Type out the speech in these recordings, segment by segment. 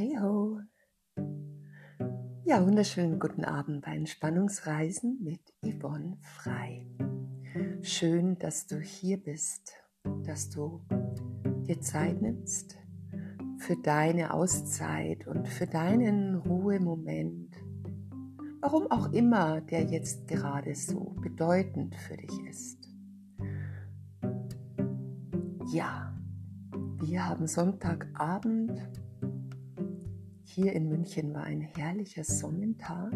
Hey ho! Ja, wunderschönen guten Abend bei Entspannungsreisen mit Yvonne Frei. Schön, dass du hier bist, dass du dir Zeit nimmst für deine Auszeit und für deinen Ruhemoment. Warum auch immer der jetzt gerade so bedeutend für dich ist. Ja, wir haben Sonntagabend hier in München war ein herrlicher Sonnentag.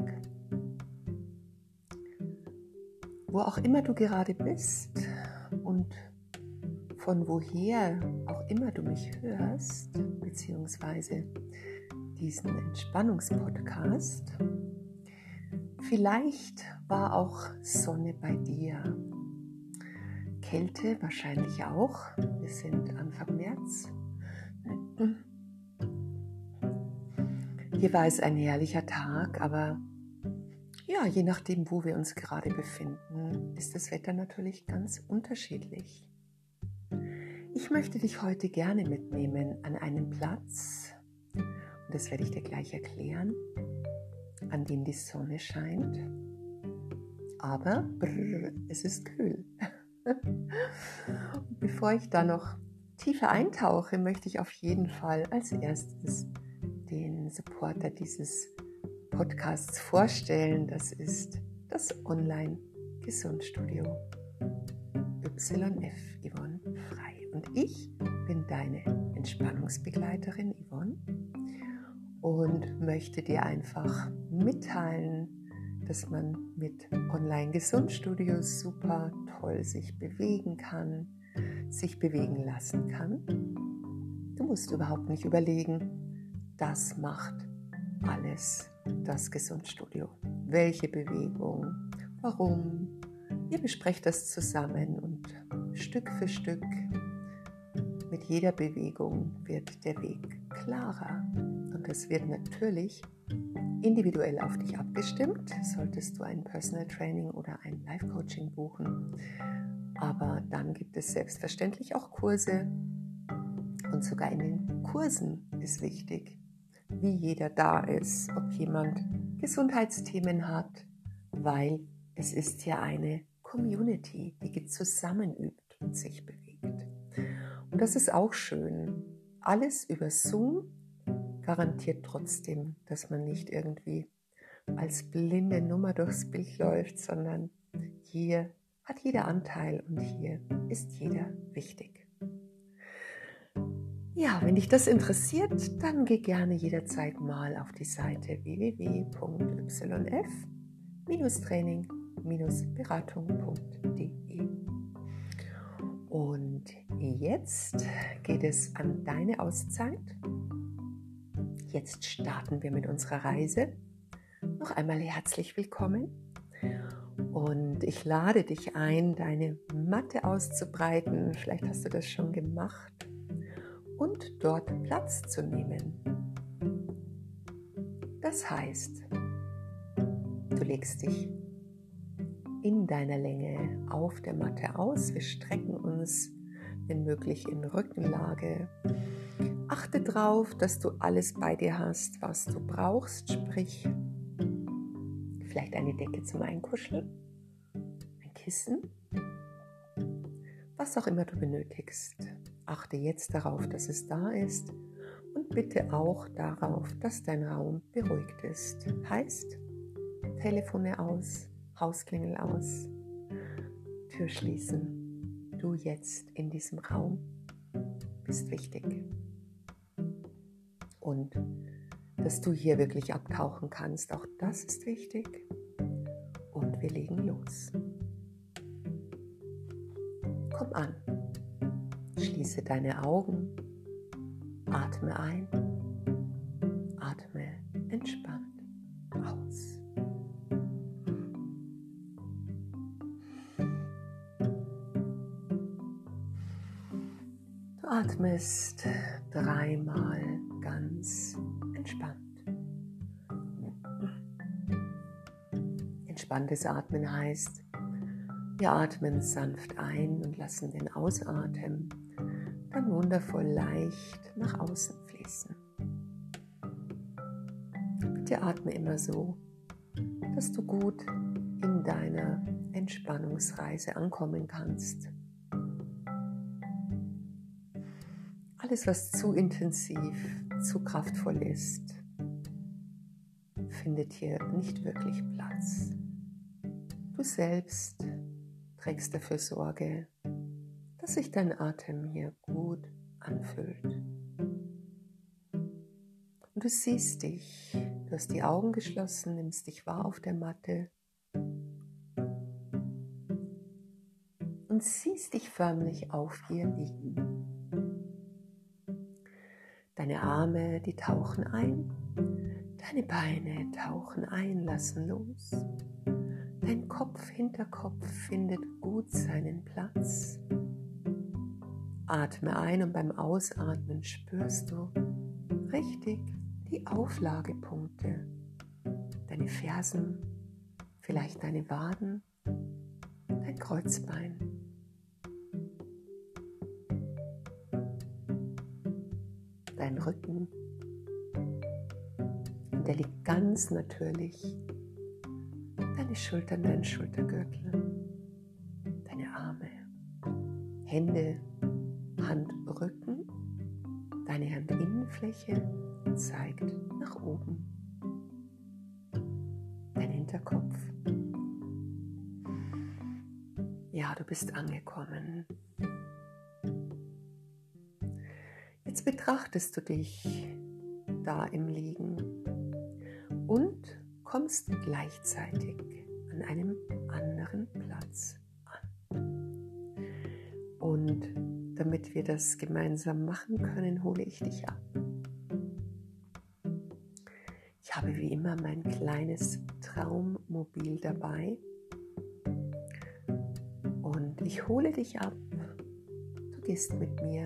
Wo auch immer du gerade bist und von woher auch immer du mich hörst, beziehungsweise diesen Entspannungspodcast, vielleicht war auch Sonne bei dir. Kälte wahrscheinlich auch. Wir sind Anfang März. Hier war es ein herrlicher Tag, aber ja, je nachdem, wo wir uns gerade befinden, ist das Wetter natürlich ganz unterschiedlich. Ich möchte dich heute gerne mitnehmen an einen Platz, und das werde ich dir gleich erklären, an dem die Sonne scheint, aber brr, es ist kühl. Bevor ich da noch tiefer eintauche, möchte ich auf jeden Fall als erstes den Supporter dieses Podcasts vorstellen. Das ist das Online-Gesundstudio YF Yvonne Frei. Und ich bin deine Entspannungsbegleiterin Yvonne und möchte dir einfach mitteilen, dass man mit Online-Gesundstudios super toll sich bewegen kann, sich bewegen lassen kann. Du musst überhaupt nicht überlegen, das macht alles das Gesundstudio. Welche Bewegung, warum. Ihr besprecht das zusammen und Stück für Stück mit jeder Bewegung wird der Weg klarer. Und es wird natürlich individuell auf dich abgestimmt. Solltest du ein Personal Training oder ein Life Coaching buchen. Aber dann gibt es selbstverständlich auch Kurse. Und sogar in den Kursen ist wichtig, wie jeder da ist, ob jemand Gesundheitsthemen hat, weil es ist ja eine Community, die zusammen übt und sich bewegt. Und das ist auch schön. Alles über Zoom garantiert trotzdem, dass man nicht irgendwie als blinde Nummer durchs Bild läuft, sondern hier hat jeder Anteil und hier ist jeder wichtig. Ja, wenn dich das interessiert, dann geh gerne jederzeit mal auf die Seite www.yf-training-beratung.de. Und jetzt geht es an deine Auszeit. Jetzt starten wir mit unserer Reise. Noch einmal herzlich willkommen. Und ich lade dich ein, deine Matte auszubreiten. Vielleicht hast du das schon gemacht und dort Platz zu nehmen. Das heißt, du legst dich in deiner Länge auf der Matte aus. Wir strecken uns, wenn möglich, in Rückenlage. Achte darauf, dass du alles bei dir hast, was du brauchst, sprich vielleicht eine Decke zum Einkuscheln, ein Kissen, was auch immer du benötigst. Achte jetzt darauf, dass es da ist und bitte auch darauf, dass dein Raum beruhigt ist. Heißt, Telefone aus, Hausklingel aus, Tür schließen. Du jetzt in diesem Raum bist wichtig. Und dass du hier wirklich abtauchen kannst, auch das ist wichtig. Und wir legen los. Komm an. Schließe deine Augen, atme ein, atme entspannt aus. Du atmest dreimal ganz entspannt. Entspanntes Atmen heißt, wir atmen sanft ein und lassen den Ausatmen dann wundervoll leicht nach außen fließen. bitte atme immer so, dass du gut in deiner Entspannungsreise ankommen kannst. Alles, was zu intensiv, zu kraftvoll ist, findet hier nicht wirklich Platz. Du selbst trägst dafür Sorge, dass sich dein Atem hier gut anfühlt. Und du siehst dich, du hast die Augen geschlossen, nimmst dich wahr auf der Matte und siehst dich förmlich auf ihr liegen. Deine Arme, die tauchen ein, deine Beine tauchen ein, lassen los. Dein Kopf, Hinterkopf findet gut seinen Platz. Atme ein und beim Ausatmen spürst du richtig die Auflagepunkte. Deine Fersen, vielleicht deine Waden, dein Kreuzbein. Dein Rücken. Und der liegt ganz natürlich deine Schultern, dein Schultergürtel, deine Arme, Hände, Handrücken, deine Handinnenfläche zeigt nach oben, dein Hinterkopf. Ja, du bist angekommen. Jetzt betrachtest du dich da im Liegen und kommst gleichzeitig an einem anderen Platz damit wir das gemeinsam machen können, hole ich dich ab. Ich habe wie immer mein kleines Traummobil dabei und ich hole dich ab. Du gehst mit mir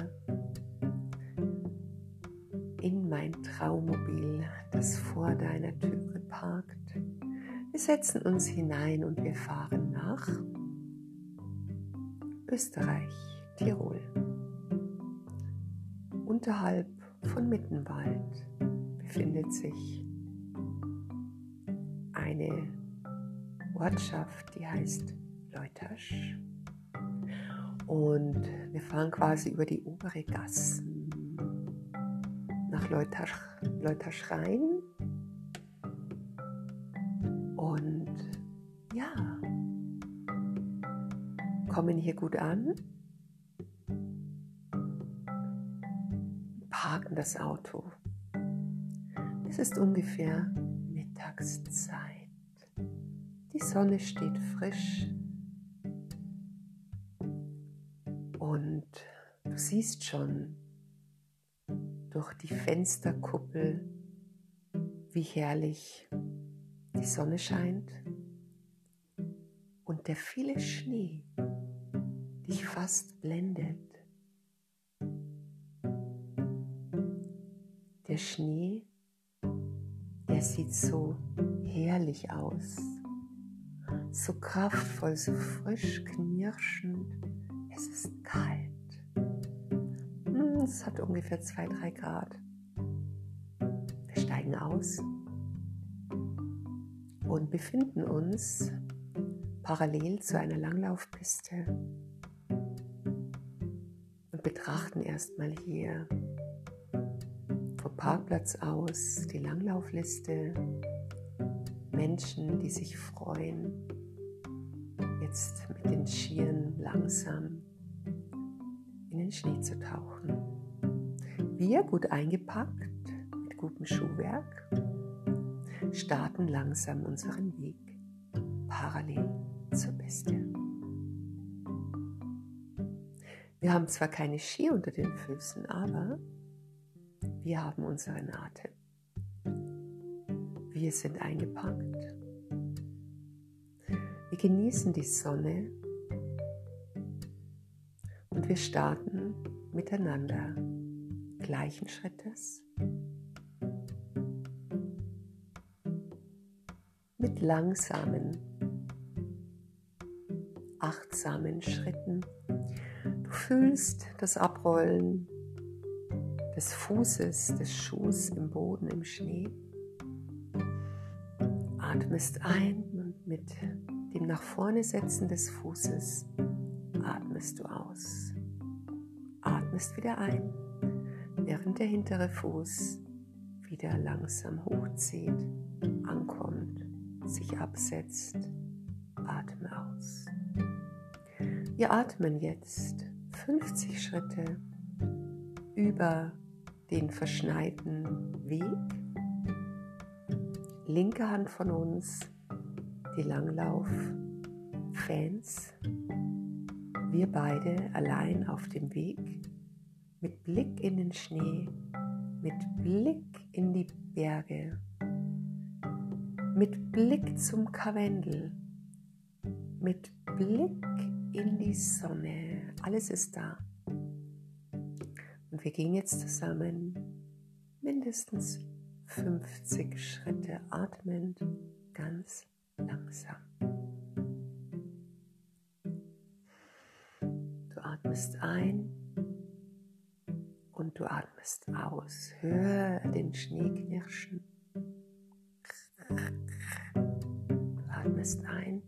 in mein Traummobil, das vor deiner Türe parkt. Wir setzen uns hinein und wir fahren nach Österreich, Tirol. Unterhalb von Mittenwald befindet sich eine Ortschaft, die heißt Leutasch. Und wir fahren quasi über die obere Gassen nach Leutasch, Leutasch rein. Und ja, kommen hier gut an, parken das Auto. Es ist ungefähr Mittagszeit. Die Sonne steht frisch und du siehst schon, durch die Fensterkuppel, wie herrlich die Sonne scheint und der viele Schnee dich fast blendet. Der Schnee, der sieht so herrlich aus, so kraftvoll, so frisch, knirschend. Es ist kalt. Es hat ungefähr 2-3 Grad. Wir steigen aus und befinden uns parallel zu einer Langlaufpiste und betrachten erstmal hier vom Parkplatz aus die Langlaufliste. Menschen, die sich freuen, jetzt mit den Skiern langsam in den Schnee zu tauchen. Wir, gut eingepackt, mit gutem Schuhwerk, starten langsam unseren Weg parallel zur Piste. Wir haben zwar keine Ski unter den Füßen, aber wir haben unseren Atem. Wir sind eingepackt. Wir genießen die Sonne und wir starten miteinander gleichen Schrittes mit langsamen, achtsamen Schritten. Du fühlst das Abrollen des Fußes, des Schuhs im Boden, im Schnee. atmest ein und mit dem nach vorne setzen des Fußes atmest du aus. Atmest wieder ein, während der hintere Fuß wieder langsam hochzieht, ankommt, sich absetzt. Atme aus. Wir atmen jetzt 50 Schritte über den verschneiten Weg. Linke Hand von uns, die Langlauf-Fans. Wir beide allein auf dem Weg, mit Blick in den Schnee, mit Blick in die Berge, mit Blick zum Karwendel, mit Blick in die Sonne. Alles ist da. Und wir gehen jetzt zusammen mindestens 50 Schritte atmend ganz langsam. Du atmest ein und du atmest aus. Hör den Schnee knirschen. Du atmest ein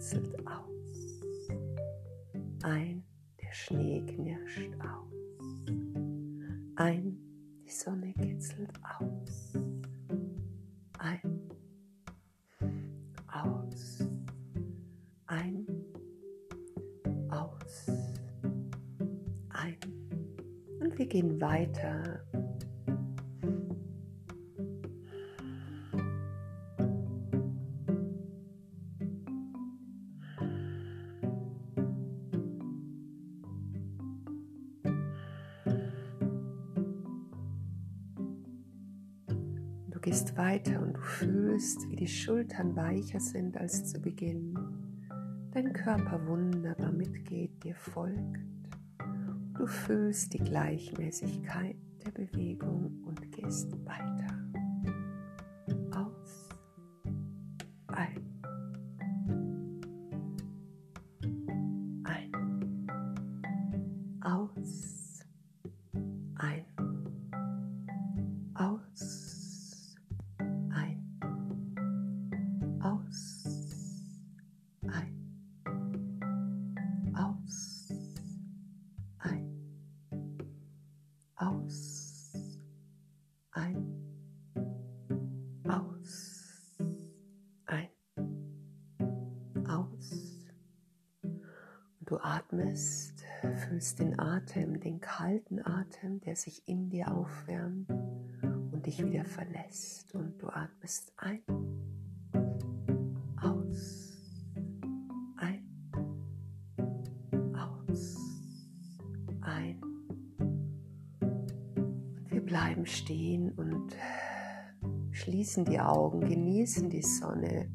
kitzelt aus, ein, der Schnee knirscht aus. Ein, die Sonne kitzelt aus. Ein, aus. Ein, aus. Ein. Und wir gehen weiter. Weiter und du fühlst, wie die Schultern weicher sind als zu Beginn. Dein Körper wunderbar mitgeht, dir folgt. Du fühlst die Gleichmäßigkeit der Bewegung und gehst weiter. Aus. Und du atmest, fühlst den Atem, den kalten Atem, der sich in dir aufwärmt und dich wieder verlässt. Und du atmest ein, aus, ein, aus, ein. Wir bleiben stehen und schließen die Augen, genießen die Sonne,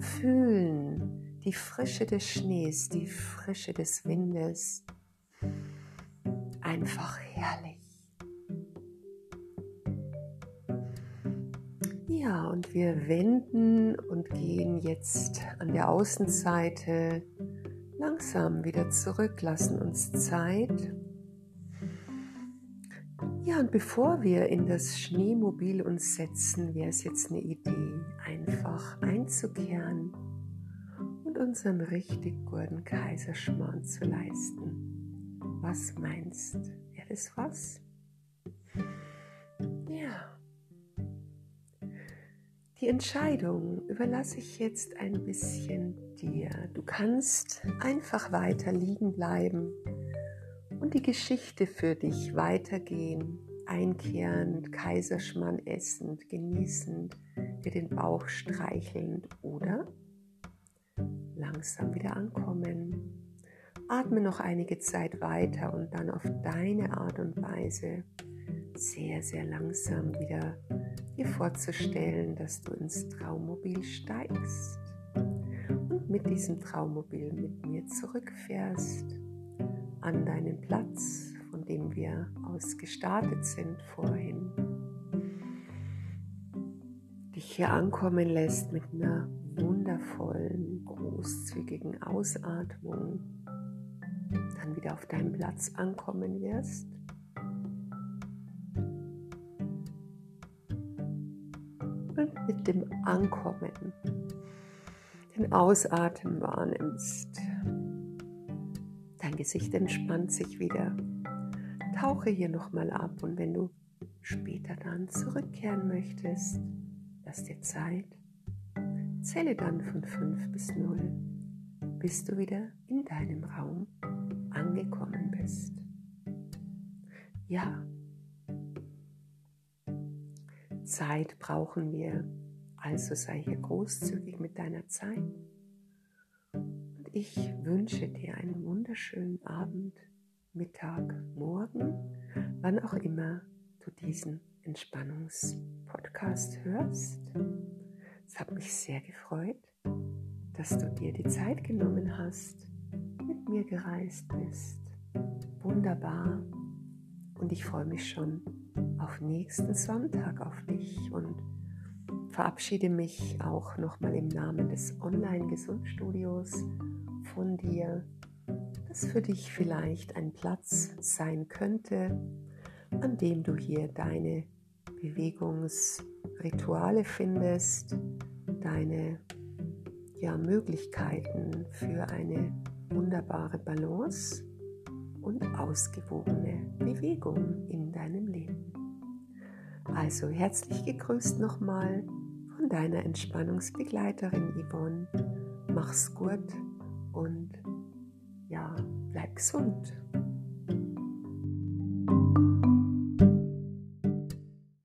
fühlen die Frische des Schnees, die Frische des Windes. Einfach herrlich. Ja, und wir wenden und gehen jetzt an der Außenseite langsam wieder zurück, lassen uns Zeit. Ja, und bevor wir in das Schneemobil uns setzen, wäre es jetzt eine Idee, einfach einzukehren unserem richtig guten Kaiserschmarrn zu leisten. Was meinst? Wäre das was? Ja. Die Entscheidung überlasse ich jetzt ein bisschen dir. Du kannst einfach weiter liegen bleiben und die Geschichte für dich weitergehen, einkehrend, Kaiserschmarrn essend, genießend, dir den Bauch streichelnd oder langsam wieder ankommen. Atme noch einige Zeit weiter und dann auf deine Art und Weise sehr, sehr langsam wieder dir vorzustellen, dass du ins Traummobil steigst und mit diesem Traummobil mit mir zurückfährst an deinen Platz, von dem wir aus gestartet sind vorhin. Dich hier ankommen lässt mit einer wundervollen, großzügigen Ausatmung, dann wieder auf deinem Platz ankommen wirst und mit dem Ankommen den Ausatmen wahrnimmst. Dein Gesicht entspannt sich wieder. Tauche hier nochmal ab und wenn du später dann zurückkehren möchtest, lass dir Zeit. Zähle dann von 5 bis 0, bis du wieder in deinem Raum angekommen bist. Ja, Zeit brauchen wir, also sei hier großzügig mit deiner Zeit. Und ich wünsche dir einen wunderschönen Abend, Mittag, Morgen, wann auch immer du diesen Entspannungspodcast hörst. Es hat mich sehr gefreut, dass du dir die Zeit genommen hast, mit mir gereist bist. Wunderbar. Und ich freue mich schon auf nächsten Sonntag auf dich und verabschiede mich auch nochmal im Namen des Online-Gesundstudios von dir, das für dich vielleicht ein Platz sein könnte, an dem du hier deine Bewegungsrituale findest, deine ja, Möglichkeiten für eine wunderbare Balance und ausgewogene Bewegung in deinem Leben. Also herzlich gegrüßt nochmal von deiner Entspannungsbegleiterin Yvonne. Mach's gut und ja, bleib gesund.